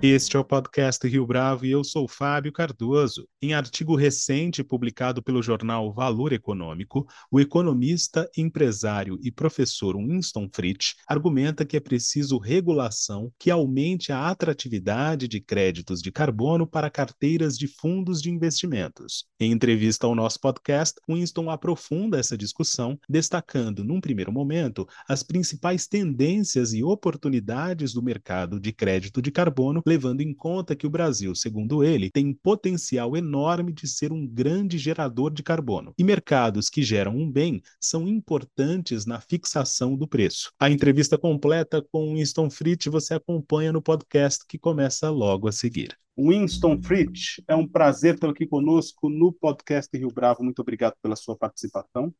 Este é o podcast Rio Bravo e eu sou Fábio Cardoso. Em artigo recente publicado pelo jornal Valor Econômico, o economista, empresário e professor Winston Fritz argumenta que é preciso regulação que aumente a atratividade de créditos de carbono para carteiras de fundos de investimentos. Em entrevista ao nosso podcast, Winston aprofunda essa discussão, destacando, num primeiro momento, as principais tendências e oportunidades do mercado de crédito de carbono levando em conta que o Brasil, segundo ele, tem potencial enorme de ser um grande gerador de carbono. E mercados que geram um bem são importantes na fixação do preço. A entrevista completa com Winston Fritz você acompanha no podcast que começa logo a seguir. Winston Fritz, é um prazer tê-lo aqui conosco no podcast Rio Bravo. Muito obrigado pela sua participação.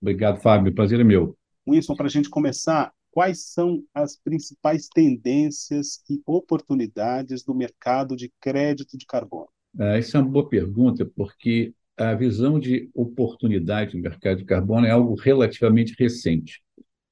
Obrigado, Fábio. Prazer é meu. Winston, para a gente começar, quais são as principais tendências e oportunidades do mercado de crédito de carbono? É, essa é uma boa pergunta, porque a visão de oportunidade no mercado de carbono é algo relativamente recente.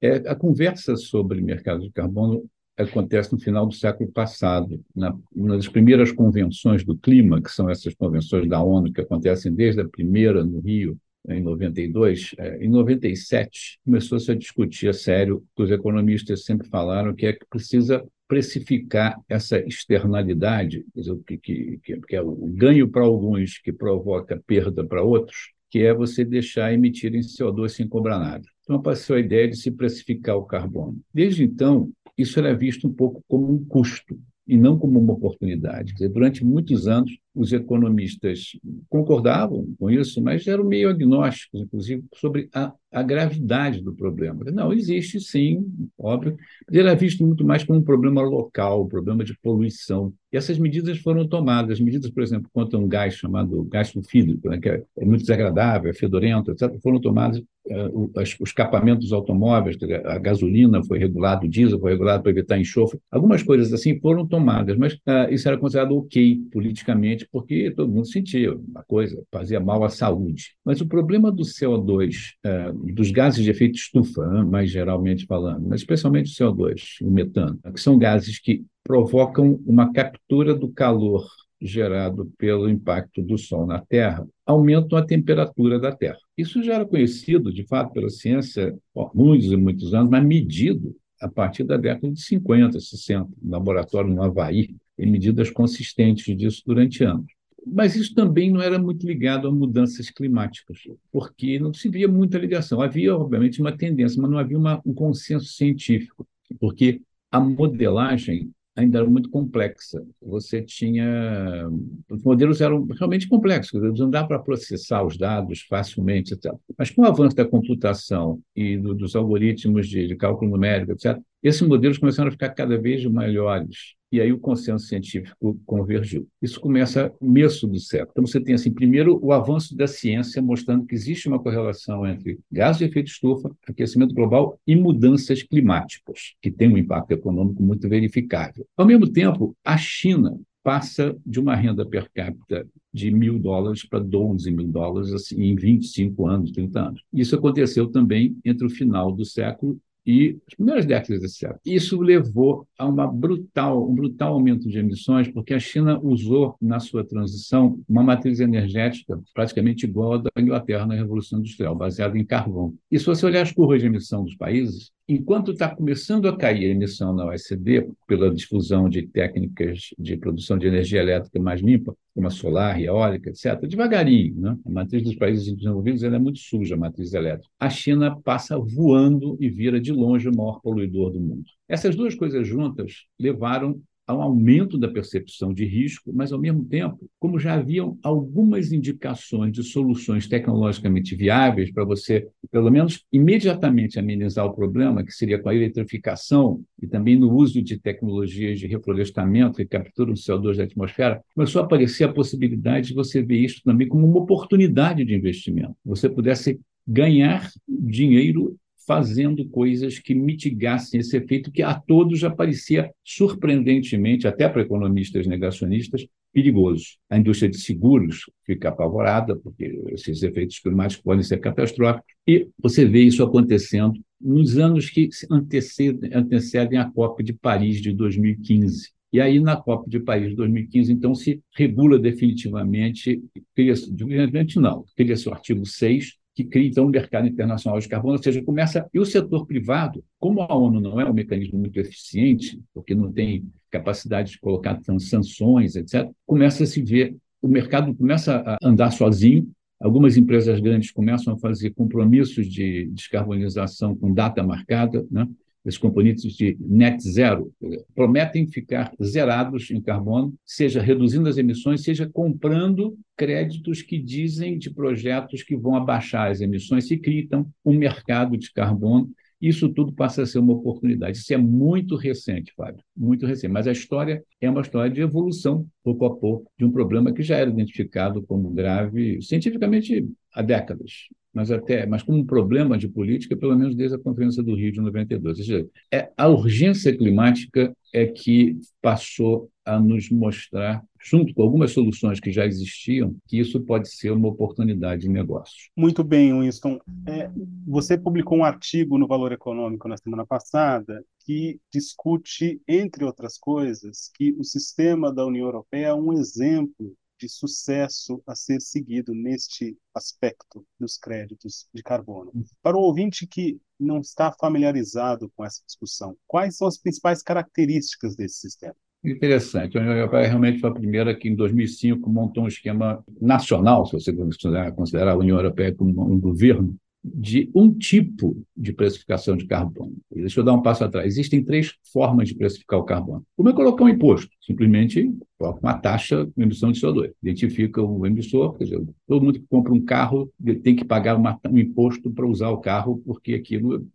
É, a conversa sobre mercado de carbono acontece no final do século passado, na, uma das primeiras convenções do clima, que são essas convenções da ONU que acontecem desde a primeira no Rio, em 92, é, em 97 começou-se a discutir a sério, os economistas sempre falaram que é que precisa precificar essa externalidade, que, que, que é o ganho para alguns que provoca perda para outros, que é você deixar emitir em CO2 sem cobrar nada. Então apareceu a ideia de se precificar o carbono. Desde então, isso era visto um pouco como um custo e não como uma oportunidade. Dizer, durante muitos anos, os economistas concordavam com isso, mas eram meio agnósticos, inclusive, sobre a, a gravidade do problema. Não, existe sim, óbvio, mas ele é visto muito mais como um problema local, um problema de poluição. E essas medidas foram tomadas. Medidas, por exemplo, contra um gás chamado gás sulfídrico, né, que é, é muito desagradável, é fedorento, etc., foram tomadas. Uh, os, os escapamentos dos automóveis, a gasolina foi regulado, o diesel foi regulado para evitar enxofre. Algumas coisas assim foram tomadas, mas uh, isso era considerado ok politicamente porque todo mundo sentia uma coisa, fazia mal à saúde. Mas o problema do CO2, é, dos gases de efeito estufa, né, mais geralmente falando, mas especialmente o CO2, o metano, que são gases que provocam uma captura do calor gerado pelo impacto do Sol na Terra, aumentam a temperatura da Terra. Isso já era conhecido, de fato, pela ciência há muitos e muitos anos, mas medido a partir da década de 50, 60, no laboratório no Havaí, e medidas consistentes disso durante anos. Mas isso também não era muito ligado a mudanças climáticas, porque não se via muita ligação. Havia, obviamente, uma tendência, mas não havia uma, um consenso científico, porque a modelagem ainda era muito complexa. Você tinha. Os modelos eram realmente complexos, não dá para processar os dados facilmente, etc. Mas com o avanço da computação e do, dos algoritmos de, de cálculo numérico, etc., esses modelos começaram a ficar cada vez melhores e aí o consenso científico convergiu. Isso começa começo do século. Então você tem assim, primeiro o avanço da ciência mostrando que existe uma correlação entre gases de efeito estufa, aquecimento global e mudanças climáticas, que tem um impacto econômico muito verificável. Ao mesmo tempo, a China passa de uma renda per capita de mil dólares para 12 mil dólares assim, em 25 anos, 30 anos. Isso aconteceu também entre o final do século e as primeiras décadas desse século. Isso levou a uma brutal, um brutal aumento de emissões, porque a China usou na sua transição uma matriz energética praticamente igual à da Inglaterra na Revolução Industrial, baseada em carvão. E se você olhar as curvas de emissão dos países, enquanto está começando a cair a emissão na OECD pela difusão de técnicas de produção de energia elétrica mais limpa, como a solar, eólica, etc., devagarinho. Né? A matriz dos países desenvolvidos é muito suja, a matriz elétrica. A China passa voando e vira de longe o maior poluidor do mundo. Essas duas coisas juntas levaram a um aumento da percepção de risco, mas, ao mesmo tempo, como já haviam algumas indicações de soluções tecnologicamente viáveis para você, pelo menos, imediatamente amenizar o problema, que seria com a eletrificação e também no uso de tecnologias de reflorestamento que capturam o CO2 da atmosfera, começou a aparecer a possibilidade de você ver isso também como uma oportunidade de investimento. Você pudesse ganhar dinheiro fazendo coisas que mitigassem esse efeito que a todos já parecia surpreendentemente, até para economistas negacionistas, perigoso. A indústria de seguros fica apavorada, porque esses efeitos climáticos podem ser catastróficos, e você vê isso acontecendo nos anos que antecedem, antecedem a COP de Paris de 2015. E aí, na COP de Paris de 2015, então, se regula definitivamente, definitivamente não, cria-se o artigo 6, que cria, então, um mercado internacional de carbono, ou seja, começa. E o setor privado, como a ONU não é um mecanismo muito eficiente, porque não tem capacidade de colocar sanções, etc., começa a se ver, o mercado começa a andar sozinho, Algumas empresas grandes começam a fazer compromissos de descarbonização com data marcada, né? Esses componentes de net zero, prometem ficar zerados em carbono, seja reduzindo as emissões, seja comprando créditos que dizem de projetos que vão abaixar as emissões e criam um mercado de carbono isso tudo passa a ser uma oportunidade. Isso é muito recente, Fábio, muito recente. Mas a história é uma história de evolução, pouco a pouco, de um problema que já era identificado como grave cientificamente há décadas, mas até, mas como um problema de política, pelo menos desde a Conferência do Rio de 92. Ou seja, é, a urgência climática é que passou a nos mostrar, junto com algumas soluções que já existiam, que isso pode ser uma oportunidade de negócios. Muito bem, Winston. É, você publicou um artigo no Valor Econômico na semana passada que discute, entre outras coisas, que o sistema da União Europeia é um exemplo de sucesso a ser seguido neste aspecto dos créditos de carbono. Para o ouvinte que não está familiarizado com essa discussão, quais são as principais características desse sistema? Interessante. A União Europeia realmente foi a primeira que, em 2005, montou um esquema nacional, se você considerar, considerar a União Europeia como um governo, de um tipo de precificação de carbono. Deixa eu dar um passo atrás. Existem três formas de precificar o carbono. Uma é colocar um imposto, simplesmente coloca uma taxa de emissão de CO2. Identifica o emissor, quer dizer, todo mundo que compra um carro tem que pagar uma, um imposto para usar o carro, porque aquilo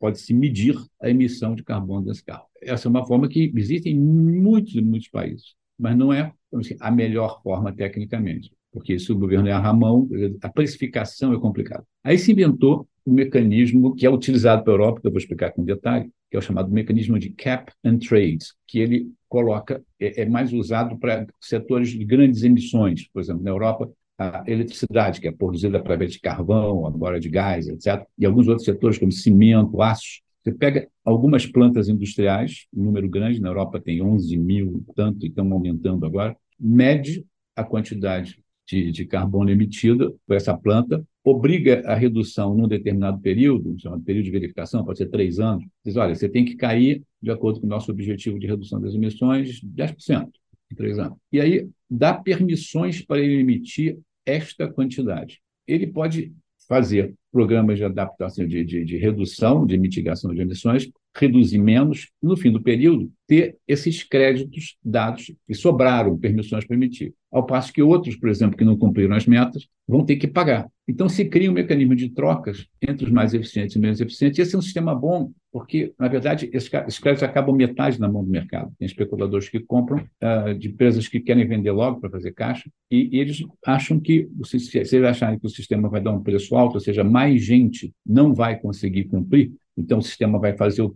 pode se medir a emissão de carbono desse carro. Essa é uma forma que existe em muitos e muitos países, mas não é assim, a melhor forma tecnicamente porque se o governo erra a mão, a precificação é complicada. Aí se inventou um mecanismo que é utilizado pela Europa, que eu vou explicar com detalhe, que é o chamado mecanismo de cap and trade, que ele coloca, é, é mais usado para setores de grandes emissões. Por exemplo, na Europa, a eletricidade, que é produzida através de carvão, agora de gás, etc., e alguns outros setores, como cimento, aço. Você pega algumas plantas industriais, um número grande, na Europa tem 11 mil, tanto, e estão aumentando agora, mede a quantidade de, de carbono emitido por essa planta, obriga a redução num determinado período, chamado período de verificação, pode ser três anos, diz, olha, você tem que cair, de acordo com o nosso objetivo de redução das emissões, 10% em três anos. E aí dá permissões para ele emitir esta quantidade. Ele pode fazer programas de adaptação, de, de, de, redução, de mitigação de emissões, reduzir menos, no fim do período, ter esses créditos dados que sobraram, permissões emitir. Ao passo que outros, por exemplo, que não cumpriram as metas, vão ter que pagar. Então, se cria um mecanismo de trocas entre os mais eficientes e menos eficientes. Esse é um sistema bom, porque, na verdade, esses créditos acabam metade na mão do mercado. Tem especuladores que compram uh, de empresas que querem vender logo para fazer caixa, e, e eles acham que, se eles acharem que o sistema vai dar um preço alto, ou seja, mais gente não vai conseguir cumprir, então o sistema vai fazer o,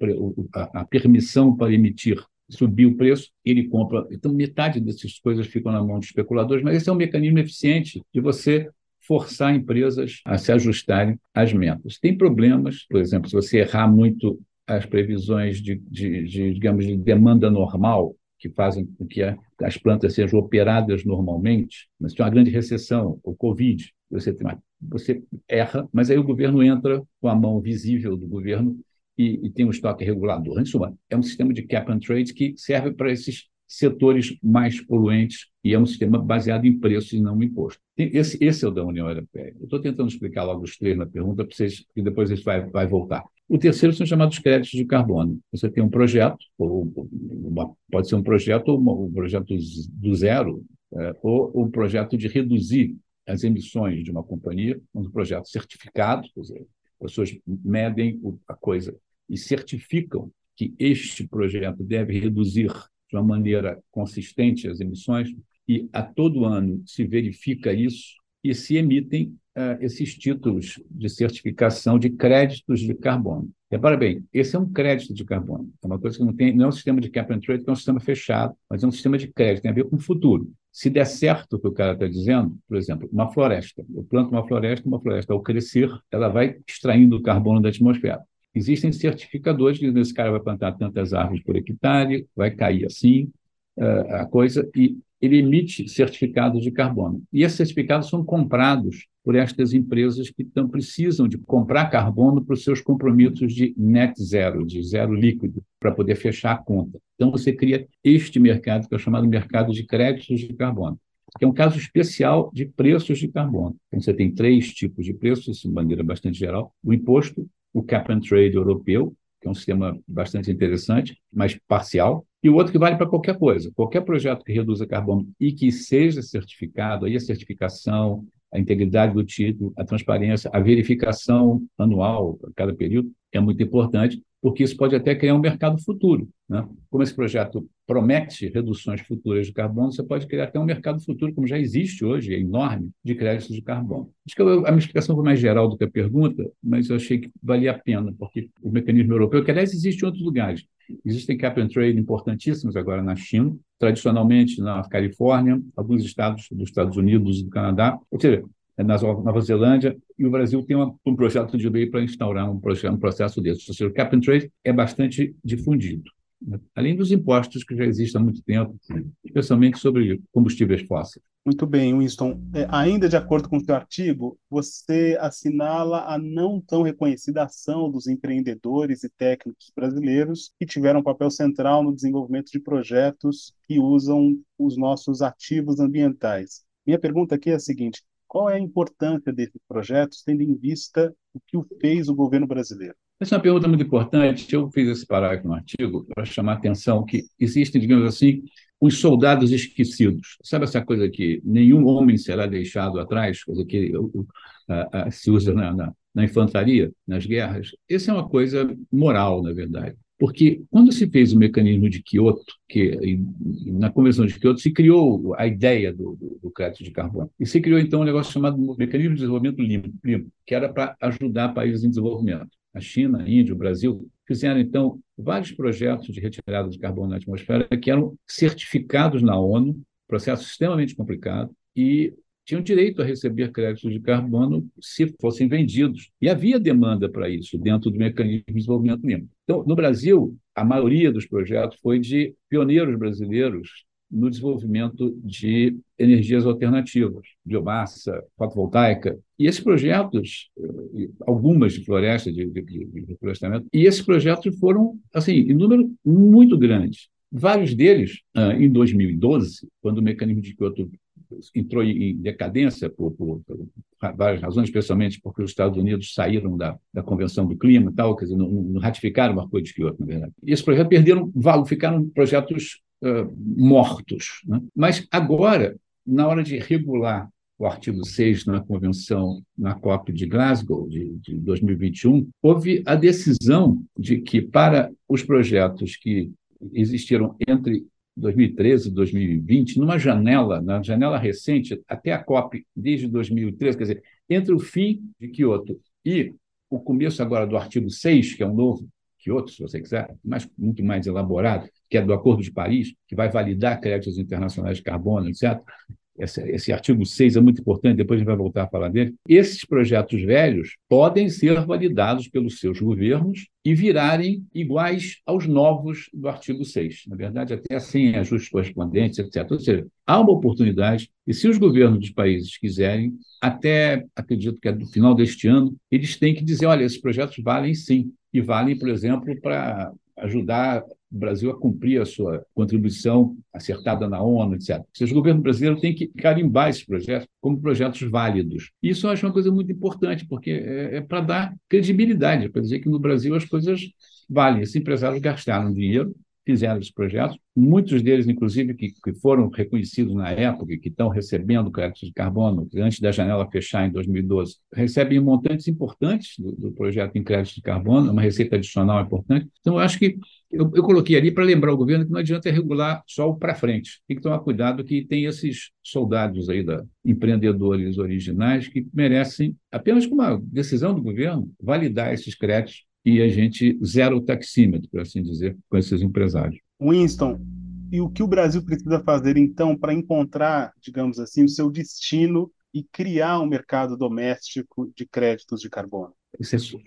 a, permissão para emitir subir o preço, ele compra. Então, metade dessas coisas ficam na mão de especuladores, mas esse é um mecanismo eficiente de você forçar empresas a se ajustarem às metas. Tem problemas, por exemplo, se você errar muito as previsões de, de, de digamos, de demanda normal, que fazem com que as plantas sejam operadas normalmente, mas tem uma grande recessão, o Covid, você, tem uma, você erra, mas aí o governo entra com a mão visível do governo e, e tem um estoque regulador. Em suma, é um sistema de cap and trade que serve para esses setores mais poluentes e é um sistema baseado em preços e não em imposto. Esse, esse é o da União Europeia. Eu estou tentando explicar logo os três na pergunta, para vocês, e depois isso vai, vai voltar. O terceiro são chamados créditos de carbono. Você tem um projeto, ou uma, pode ser um projeto, um projeto do zero, é, ou um projeto de reduzir as emissões de uma companhia, um projeto certificado, quer dizer, pessoas medem a coisa e certificam que este projeto deve reduzir de uma maneira consistente as emissões, e a todo ano se verifica isso e se emitem uh, esses títulos de certificação de créditos de carbono. Repara bem, esse é um crédito de carbono. É uma coisa que não tem, não é um sistema de cap and trade, que é um sistema fechado, mas é um sistema de crédito, tem a ver com o futuro. Se der certo o que o cara está dizendo, por exemplo, uma floresta. Eu planto uma floresta, uma floresta, ao crescer, ela vai extraindo o carbono da atmosfera. Existem certificadores que esse cara vai plantar tantas árvores por hectare, vai cair assim, uh, a coisa e ele emite certificados de carbono. E esses certificados são comprados por estas empresas que então precisam de comprar carbono para os seus compromissos de net zero, de zero líquido, para poder fechar a conta. Então, você cria este mercado, que é chamado mercado de créditos de carbono, que é um caso especial de preços de carbono. Então, você tem três tipos de preços, de maneira bastante geral: o imposto, o cap and trade europeu, que é um sistema bastante interessante, mas parcial, e o outro que vale para qualquer coisa. Qualquer projeto que reduza carbono e que seja certificado, aí a certificação, a integridade do título, a transparência, a verificação anual a cada período é muito importante, porque isso pode até criar um mercado futuro. Né? Como esse projeto promete reduções futuras de carbono, você pode criar até um mercado futuro, como já existe hoje, é enorme, de créditos de carbono. Acho que a minha explicação foi mais geral do que a pergunta, mas eu achei que valia a pena, porque o mecanismo europeu, que aliás existe em outros lugares, existem cap and trade importantíssimos agora na China, tradicionalmente na Califórnia, alguns estados dos Estados Unidos e do Canadá, ou seja, na Nova Zelândia, e o Brasil tem uma, um projeto de lei para instaurar um, processo, um processo desse. Ou seja, o cap and trade é bastante difundido. Né? Além dos impostos que já existem há muito tempo, especialmente sobre combustíveis fósseis. Muito bem, Winston. É, ainda de acordo com o seu artigo, você assinala a não tão reconhecida ação dos empreendedores e técnicos brasileiros que tiveram um papel central no desenvolvimento de projetos que usam os nossos ativos ambientais. Minha pergunta aqui é a seguinte: qual é a importância desses projetos, tendo em vista o que o fez o governo brasileiro? Essa é uma pergunta muito importante. Eu fiz esse parágrafo no artigo para chamar a atenção que existem, digamos assim, os soldados esquecidos. Sabe essa coisa que nenhum homem será deixado atrás, coisa que se usa na, na, na infantaria, nas guerras? Essa é uma coisa moral, na verdade. Porque quando se fez o mecanismo de Kyoto, que na Convenção de Kyoto se criou a ideia do, do, do crédito de carbono, e se criou então um negócio chamado Mecanismo de Desenvolvimento Limpo, que era para ajudar países em desenvolvimento. A China, a Índia, o Brasil fizeram então vários projetos de retirada de carbono na atmosfera que eram certificados na ONU, processo extremamente complicado, e tinham direito a receber créditos de carbono se fossem vendidos. E havia demanda para isso dentro do mecanismo de desenvolvimento limpo. Então, no Brasil, a maioria dos projetos foi de pioneiros brasileiros no desenvolvimento de energias alternativas, biomassa, fotovoltaica. E esses projetos, eh, algumas de floresta, de, de, de reflorestamento, e esses projetos foram, assim, em número muito grande. Vários deles, ah, em 2012, quando o mecanismo de Kyoto entrou em decadência por, por, por, várias razões, especialmente porque os Estados Unidos saíram da, da Convenção do Clima e tal, quer dizer, não, não ratificaram o Acordo de Kyoto, na verdade. E esses projetos perderam valor, ficaram projetos uh, mortos. Né? Mas agora, na hora de regular o artigo 6 na Convenção, na COP de Glasgow, de, de 2021, houve a decisão de que, para os projetos que existiram entre 2013 e 2020, numa janela, na janela recente, até a COP, desde 2013, quer dizer, entre o fim de Kyoto e o começo agora do artigo 6, que é um novo Kyoto, se você quiser, mas muito mais elaborado, que é do Acordo de Paris, que vai validar créditos internacionais de carbono, etc esse, esse, artigo 6 é muito importante, depois a gente vai voltar a falar dele. Esses projetos velhos podem ser validados pelos seus governos e virarem iguais aos novos do artigo 6. Na verdade, até sem ajustes correspondentes, etc. Ou seja, há uma oportunidade, e se os governos dos países quiserem, até acredito que é do final deste ano, eles têm que dizer: olha, esses projetos valem sim. E valem, por exemplo, para ajudar o Brasil a cumprir a sua contribuição acertada na ONU, etc. Ou seja, o governo brasileiro tem que carimbar esses projetos como projetos válidos. Isso eu acho uma coisa muito importante, porque é, é para dar credibilidade, para dizer que no Brasil as coisas valem. Esses empresários gastaram dinheiro, fizeram esses projetos, muitos deles, inclusive, que, que foram reconhecidos na época, que estão recebendo créditos de carbono, antes da janela fechar em 2012, recebem montantes importantes do, do projeto em créditos de carbono, uma receita adicional importante. Então, eu acho que eu, eu coloquei ali para lembrar o governo que não adianta regular só o para frente. Tem que tomar cuidado que tem esses soldados aí da empreendedores originais que merecem, apenas com uma decisão do governo, validar esses créditos e a gente zera o taxímetro, por assim dizer, com esses empresários. Winston, e o que o Brasil precisa fazer, então, para encontrar, digamos assim, o seu destino e criar um mercado doméstico de créditos de carbono?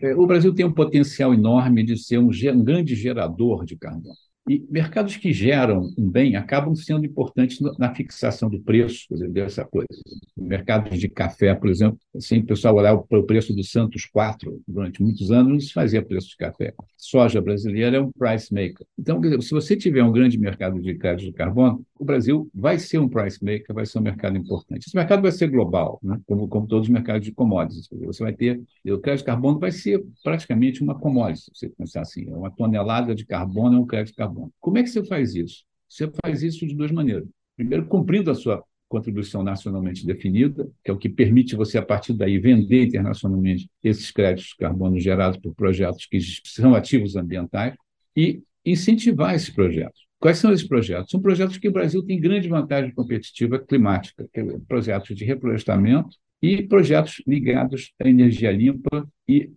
É, o Brasil tem um potencial enorme de ser um grande gerador de carbono. E mercados que geram um bem acabam sendo importantes na fixação do preço, quer dizer, dessa coisa. Mercados de café, por exemplo, assim, o pessoal olhava para o preço do Santos 4 durante muitos anos, não se fazia preço de café. Soja brasileira é um price maker. Então, dizer, se você tiver um grande mercado de crédito de carbono, o Brasil vai ser um price maker, vai ser um mercado importante. Esse mercado vai ser global, né? como, como todos os mercados de commodities. Você vai ter, o crédito de carbono vai ser praticamente uma commodity, se você pensar assim, uma tonelada de carbono é um crédito de carbono. Como é que você faz isso? Você faz isso de duas maneiras. Primeiro, cumprindo a sua contribuição nacionalmente definida, que é o que permite você, a partir daí, vender internacionalmente esses créditos de carbono gerados por projetos que são ativos ambientais e incentivar esses projetos. Quais são esses projetos? São projetos que o Brasil tem grande vantagem competitiva climática, é projetos de reflorestamento e projetos ligados à energia limpa e,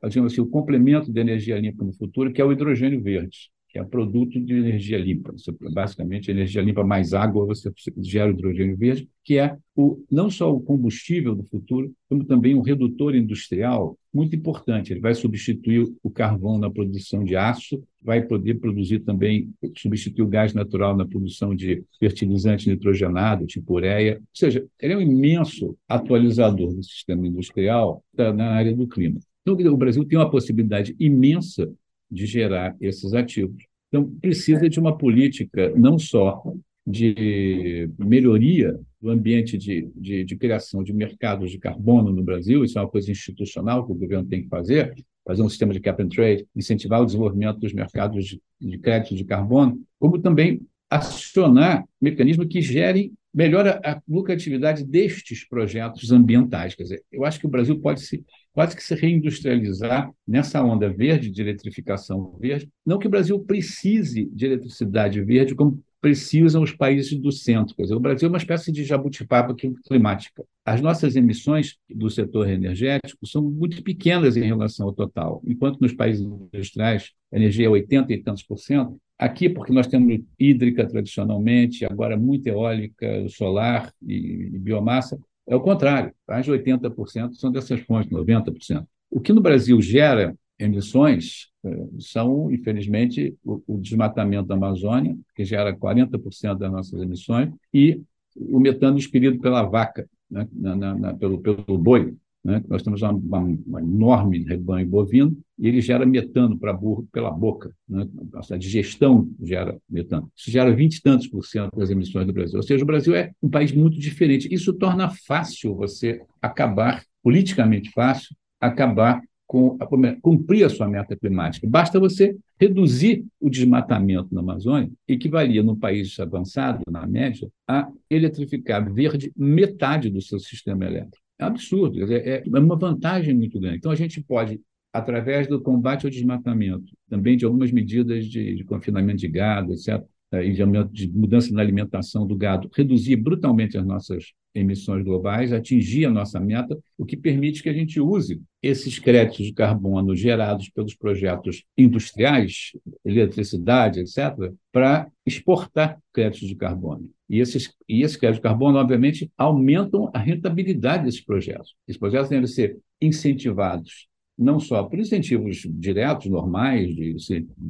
assim, o complemento da energia limpa no futuro, que é o hidrogênio verde que é produto de energia limpa. Você, basicamente, energia limpa mais água, você gera hidrogênio verde, que é o, não só o combustível do futuro, como também um redutor industrial muito importante. Ele vai substituir o carvão na produção de aço, vai poder produzir também, substituir o gás natural na produção de fertilizante nitrogenado, tipo ureia. Ou seja, ele é um imenso atualizador do sistema industrial na área do clima. Então, o Brasil tem uma possibilidade imensa de gerar esses ativos. Então, precisa de uma política não só de melhoria do ambiente de, de, de, criação de mercados de carbono no Brasil, isso é uma coisa institucional que o governo tem que fazer, fazer um sistema de cap and trade, incentivar o desenvolvimento dos mercados de, de crédito de carbono, como também acionar mecanismos que gerem melhora a lucratividade destes projetos ambientais. Quer dizer, eu acho que o Brasil pode se quase que se reindustrializar nessa onda verde de eletrificação verde. Não que o Brasil precise de eletricidade verde como precisam os países do centro. Quer dizer, o Brasil é uma espécie de jabuticaba climática. As nossas emissões do setor energético são muito pequenas em relação ao total, enquanto nos países industriais a energia é 80 e tantos por cento, Aqui, porque nós temos hídrica tradicionalmente, agora muita eólica, solar e, e biomassa, é o contrário, mais de 80% são dessas fontes, 90%. O que no Brasil gera emissões eh, são, infelizmente, o, desmatamento da Amazônia, que gera 40% das nossas emissões, e o metano expelido pela vaca, né, na, na, pelo, pelo boi, né? Nós temos uma, uma, enorme rebanho bovino e ele gera metano para burro pela boca. Né? A digestão gera metano. Isso gera 20 e tantos por cento das emissões do Brasil. Ou seja, o Brasil é um país muito diferente. Isso torna fácil você acabar, politicamente fácil, acabar com cumprir a sua meta climática. Basta você reduzir o desmatamento na Amazônia, equivalia, num país avançado, na média, a eletrificar verde metade do seu sistema elétrico. É absurdo, é, é uma vantagem muito grande. Então, a gente pode, através do combate ao desmatamento, também de algumas medidas de, de confinamento de gado, etc., e de, de mudança na alimentação do gado, reduzir brutalmente as nossas emissões globais, atingir a nossa meta, o que permite que a gente use esses créditos de carbono gerados pelos projetos industriais, eletricidade, etc., para exportar créditos de carbono. E esses, e esses créditos de carbono, obviamente, aumentam a rentabilidade desses projetos. Esses projetos devem ser incentivados não só por incentivos diretos, normais, de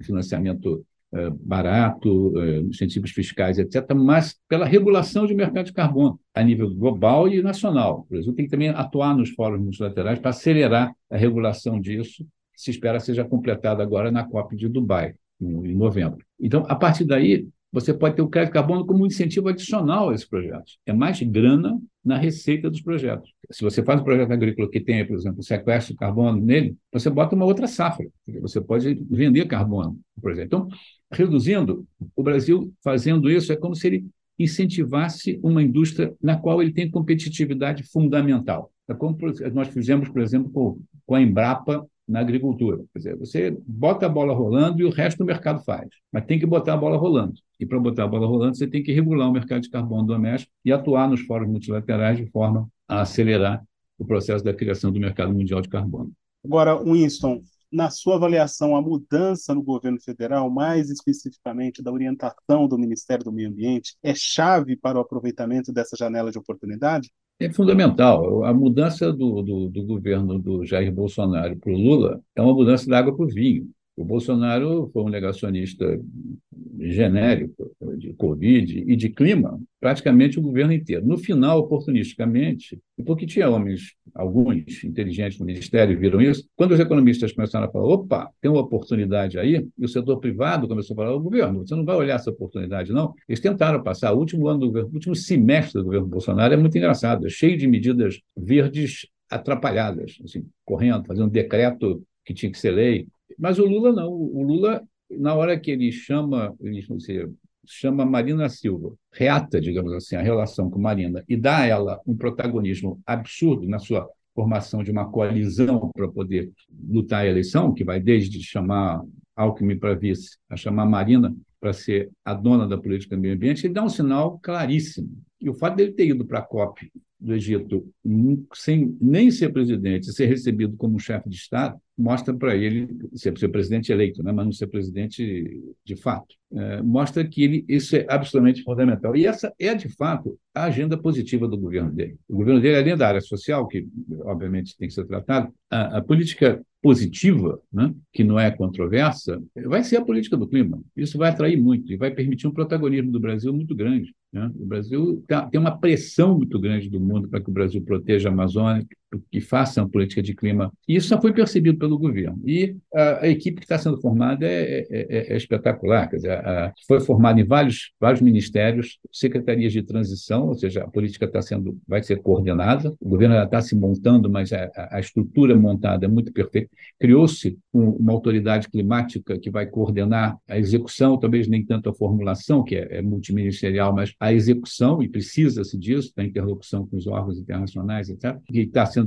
financiamento barato, é, incentivos fiscais, etc., mas pela regulação de mercado de carbono a nível global e nacional. O Brasil tem que também atuar nos fóruns multilaterais para acelerar a regulação disso, que se espera seja completada agora na COP de Dubai, em novembro. Então, a partir daí, você pode ter o crédito carbono como um incentivo adicional a esses projetos. É mais grana na receita dos projetos. Se você faz um projeto agrícola que tenha, por exemplo, sequestro de carbono nele, você bota uma outra safra. Você pode vender carbono, por exemplo. Então, reduzindo, o Brasil fazendo isso é como se ele incentivasse uma indústria na qual ele tem competitividade fundamental. É como nós fizemos, por exemplo, com a Embrapa na agricultura. Quer dizer, você bota a bola rolando e o resto do mercado faz. Mas tem que botar a bola rolando. E para botar a bola rolando, você tem que regular o mercado de carbono doméstico e atuar nos fóruns multilaterais de forma a acelerar o processo da criação do mercado mundial de carbono. Agora, Winston, na sua avaliação, a mudança no governo federal, mais especificamente da orientação do Ministério do Meio Ambiente, é chave para o aproveitamento dessa janela de oportunidade? É fundamental. A mudança do, do, do governo do Jair Bolsonaro para o Lula é uma mudança da água para o vinho. O Bolsonaro foi um negacionista genérico de Covid e de clima, praticamente o governo inteiro. No final, oportunisticamente, porque tinha homens, alguns inteligentes no Ministério, viram isso, quando os economistas começaram a falar, opa, tem uma oportunidade aí, e o setor privado começou a falar, o governo, você não vai olhar essa oportunidade, não. Eles tentaram passar, o último ano do governo, o último semestre do governo Bolsonaro é muito engraçado, é cheio de medidas verdes atrapalhadas, assim, correndo, fazendo um decreto que tinha que ser lei. Mas o Lula não. O Lula, na hora que ele chama, ele chama Marina Silva, reata, digamos assim, a relação com Marina e dá a ela um protagonismo absurdo na sua formação de uma coalizão para poder lutar a eleição, que vai desde chamar Alckmin para vice a chamar Marina para ser a dona da política do meio ambiente, ele dá um sinal claríssimo. E o fato dele ter ido para a COP do Egito sem nem ser presidente, ser recebido como chefe de Estado, mostra para ele ser, ser, presidente eleito, né, mas não ser presidente de fato. É, mostra que ele, isso é absolutamente fundamental. E essa é, de fato, a agenda positiva do governo dele. O governo dele, além da área social, que obviamente tem que ser tratado, a, a política positiva, né, que não é controversa, vai ser a política do clima. Isso vai atrair muito e vai permitir um protagonismo do Brasil muito grande. Né? O Brasil tá, tem uma pressão muito grande do mundo para que o Brasil proteja a Amazônia, que faça uma política de clima. E isso já foi percebido pelo governo. E a, a equipe que está sendo formada é, é, é, é espetacular. Quer dizer, a, foi formada em vários, vários ministérios, secretarias de transição, ou seja, a política está sendo, vai ser coordenada. O governo está se montando, mas a, a, estrutura montada é muito perfeita. Criou-se um, uma autoridade climática que vai coordenar a execução, talvez nem tanto a formulação, que é, é multiministerial, mas a execução, e precisa-se disso, da interlocução com os órgãos internacionais, etc., que está sendo,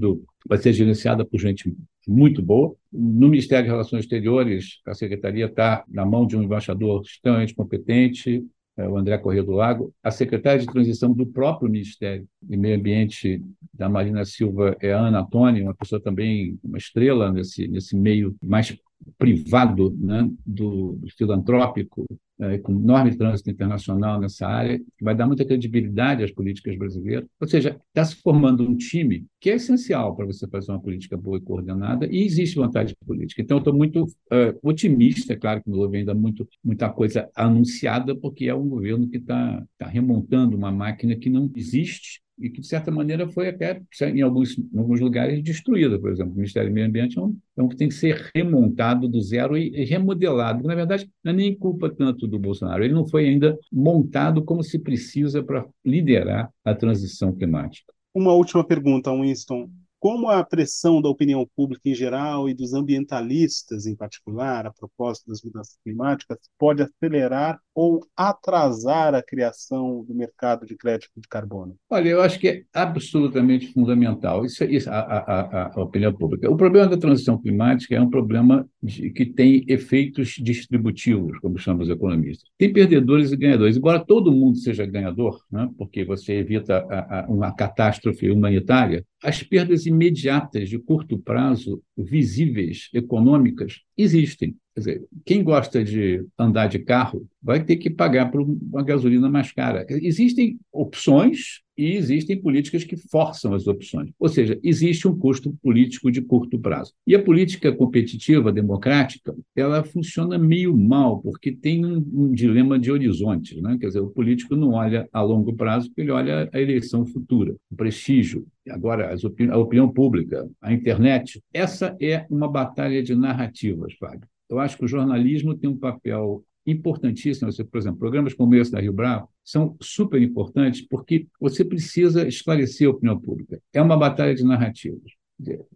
vai ser gerenciada por gente muito boa. No Ministério de Relações Exteriores, a secretaria está na mão de um embaixador extremamente competente, é, o André Corrêa do Lago. A secretária de transição do próprio Ministério de Meio Ambiente da Marina Silva é a Ana Antônio, uma pessoa também, uma estrela nesse, nesse meio mais privado né, do, do filantrópico, é, com enorme trânsito internacional nessa área, que vai dar muita credibilidade às políticas brasileiras. Ou seja, está se formando um time que é essencial para você fazer uma política boa e coordenada, e existe vontade política. Então, estou muito uh, otimista, é claro que não houve ainda muito, muita coisa anunciada, porque é um governo que está tá remontando uma máquina que não existe, e que, de certa maneira, foi até, em alguns, em alguns lugares, destruída. Por exemplo, o Ministério do Meio Ambiente é um, é um que tem que ser remontado do zero e, e remodelado. Na verdade, não é nem culpa tanto do Bolsonaro. Ele não foi ainda montado como se precisa para liderar a transição climática. Uma última pergunta, Winston como a pressão da opinião pública em geral e dos ambientalistas em particular, a propósito das mudanças climáticas, pode acelerar ou atrasar a criação do mercado de crédito de carbono? Olha, eu acho que é absolutamente fundamental isso, isso a, a, a, opinião pública. O problema da transição climática é um problema de, que tem efeitos distributivos, como chamam os economistas. Tem perdedores e ganhadores. Embora todo mundo seja ganhador, né, porque você evita uma catástrofe humanitária, as perdas imediatas de curto prazo, visíveis, econômicas, existem. Quer dizer, quem gosta de andar de carro vai ter que pagar por uma gasolina mais cara. Existem opções e existem políticas que forçam as opções. Ou seja, existe um custo político de curto prazo. E a política competitiva, democrática, ela funciona meio mal, porque tem um, um dilema de horizontes. Né? Quer dizer, o político não olha a longo prazo, ele olha a eleição futura, o prestígio, agora opini a opinião pública, a internet. Essa é uma batalha de narrativas, Fábio. Eu acho que o jornalismo tem um papel importantíssimo. Por exemplo, programas como esse da Rio Bravo são super importantes porque você precisa esclarecer a opinião pública. É uma batalha de narrativas.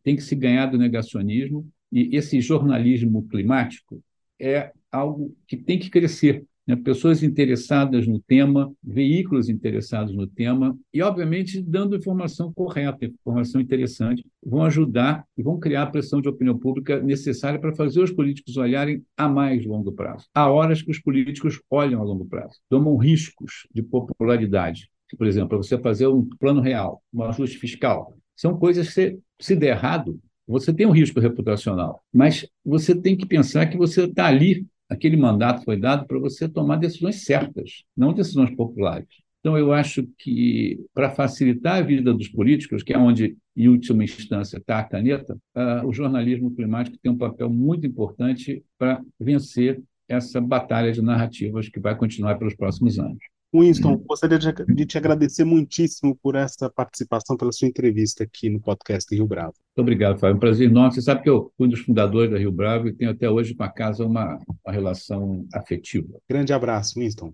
Tem que se ganhar do negacionismo e esse jornalismo climático é algo que tem que crescer né? pessoas interessadas no tema, veículos interessados no tema, e, obviamente, dando informação correta, informação interessante, vão ajudar e vão criar a pressão de opinião pública necessária para fazer os políticos olharem a mais longo prazo. Há horas que os políticos olham a longo prazo, tomam riscos de popularidade. Por exemplo, para você fazer um plano real, um ajuste fiscal, são coisas que, se der errado, você tem um risco reputacional, mas você tem que pensar que você está ali aquele mandato foi dado para você tomar decisões certas, não decisões populares. Então, eu acho que, para facilitar a vida dos políticos, que é onde, em última instância, está a caneta, uh, o jornalismo climático tem um papel muito importante para vencer essa batalha de narrativas que vai continuar pelos próximos anos. Winston, gostaria de te agradecer muitíssimo por essa participação, pela sua entrevista aqui no podcast Rio Bravo. Muito obrigado, Fábio. É um prazer enorme. Você sabe que eu fui um dos fundadores da Rio Bravo e tenho até hoje com a casa uma, uma relação afetiva. Grande abraço, Winston.